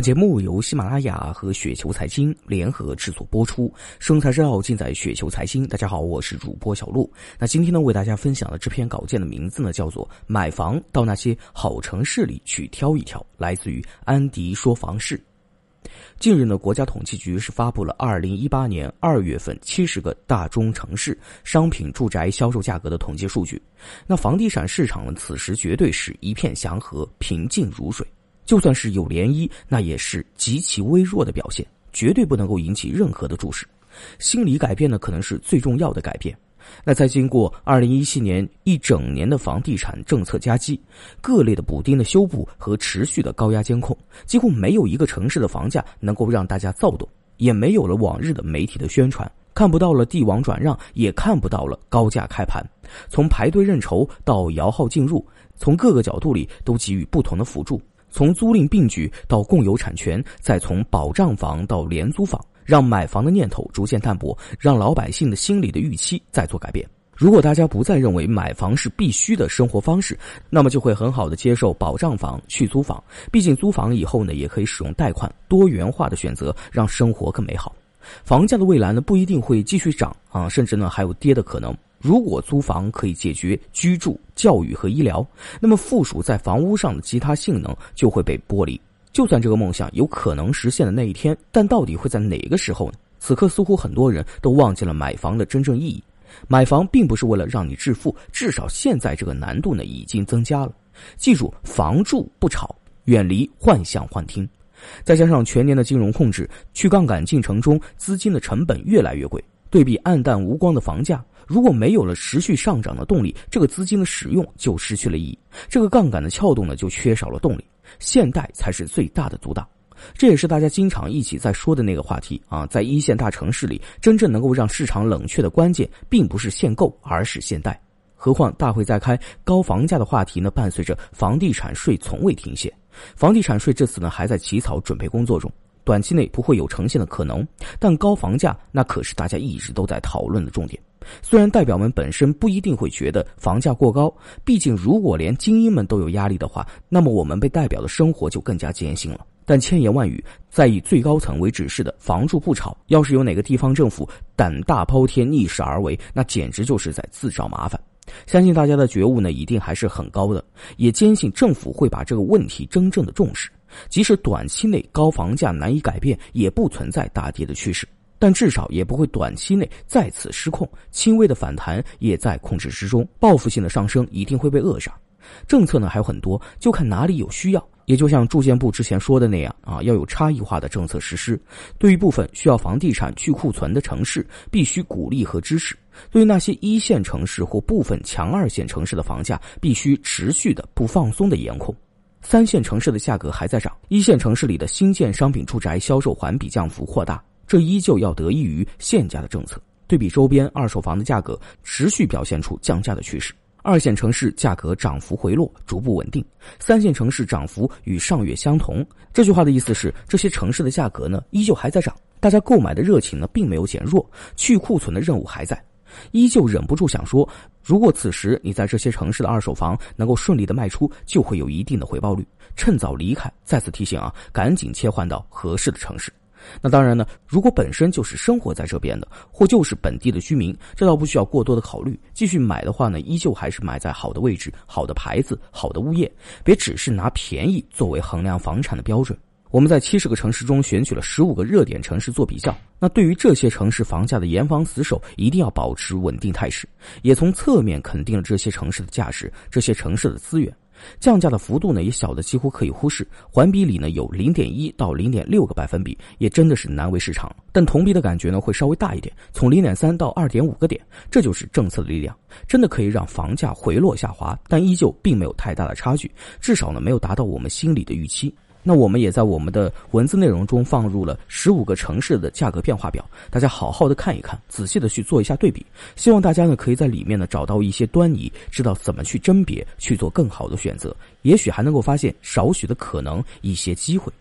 节目由喜马拉雅和雪球财经联合制作播出，生财之道尽在雪球财经。大家好，我是主播小璐。那今天呢，为大家分享的这篇稿件的名字呢，叫做《买房到那些好城市里去挑一挑》，来自于安迪说房事。近日呢，国家统计局是发布了二零一八年二月份七十个大中城市商品住宅销售价格的统计数据。那房地产市场呢，此时绝对是一片祥和，平静如水。就算是有涟漪，那也是极其微弱的表现，绝对不能够引起任何的注视。心理改变呢，可能是最重要的改变。那在经过二零一七年一整年的房地产政策夹击、各类的补丁的修补和持续的高压监控，几乎没有一个城市的房价能够让大家躁动，也没有了往日的媒体的宣传，看不到了地王转让，也看不到了高价开盘。从排队认筹到摇号进入，从各个角度里都给予不同的辅助。从租赁并举到共有产权，再从保障房到廉租房，让买房的念头逐渐淡薄，让老百姓的心理的预期再做改变。如果大家不再认为买房是必须的生活方式，那么就会很好的接受保障房、去租房。毕竟租房以后呢，也可以使用贷款，多元化的选择，让生活更美好。房价的未来呢，不一定会继续涨啊，甚至呢还有跌的可能。如果租房可以解决居住、教育和医疗，那么附属在房屋上的其他性能就会被剥离。就算这个梦想有可能实现的那一天，但到底会在哪个时候呢？此刻似乎很多人都忘记了买房的真正意义。买房并不是为了让你致富，至少现在这个难度呢已经增加了。记住，房住不炒，远离幻象幻听。再加上全年的金融控制，去杠杆进程中资金的成本越来越贵，对比暗淡无光的房价。如果没有了持续上涨的动力，这个资金的使用就失去了意义，这个杠杆的撬动呢就缺少了动力。现代才是最大的阻挡，这也是大家经常一起在说的那个话题啊。在一线大城市里，真正能够让市场冷却的关键，并不是限购，而是限贷。何况大会在开，高房价的话题呢，伴随着房地产税从未停歇。房地产税这次呢还在起草准备工作中，短期内不会有呈现的可能。但高房价那可是大家一直都在讨论的重点。虽然代表们本身不一定会觉得房价过高，毕竟如果连精英们都有压力的话，那么我们被代表的生活就更加艰辛了。但千言万语，在以最高层为指示的“房住不炒”，要是有哪个地方政府胆大包天、逆势而为，那简直就是在自找麻烦。相信大家的觉悟呢，一定还是很高的，也坚信政府会把这个问题真正的重视。即使短期内高房价难以改变，也不存在大跌的趋势。但至少也不会短期内再次失控，轻微的反弹也在控制之中，报复性的上升一定会被扼杀。政策呢还有很多，就看哪里有需要。也就像住建部之前说的那样啊，要有差异化的政策实施。对于部分需要房地产去库存的城市，必须鼓励和支持；对于那些一线城市或部分强二线城市的房价，必须持续的不放松的严控。三线城市的价格还在涨，一线城市里的新建商品住宅销售环比降幅扩大。这依旧要得益于限价的政策，对比周边二手房的价格持续表现出降价的趋势。二线城市价格涨幅回落，逐步稳定；三线城市涨幅与上月相同。这句话的意思是，这些城市的价格呢依旧还在涨，大家购买的热情呢并没有减弱，去库存的任务还在，依旧忍不住想说：如果此时你在这些城市的二手房能够顺利的卖出，就会有一定的回报率。趁早离开。再次提醒啊，赶紧切换到合适的城市。那当然呢，如果本身就是生活在这边的，或就是本地的居民，这倒不需要过多的考虑。继续买的话呢，依旧还是买在好的位置、好的牌子、好的物业，别只是拿便宜作为衡量房产的标准。我们在七十个城市中选取了十五个热点城市做比较，那对于这些城市房价的严防死守，一定要保持稳定态势，也从侧面肯定了这些城市的价值、这些城市的资源。降价的幅度呢也小的几乎可以忽视，环比里呢有零点一到零点六个百分比，也真的是难为市场。但同比的感觉呢会稍微大一点，从零点三到二点五个点，这就是政策的力量，真的可以让房价回落下滑，但依旧并没有太大的差距，至少呢没有达到我们心里的预期。那我们也在我们的文字内容中放入了十五个城市的价格变化表，大家好好的看一看，仔细的去做一下对比。希望大家呢可以在里面呢找到一些端倪，知道怎么去甄别，去做更好的选择，也许还能够发现少许的可能，一些机会。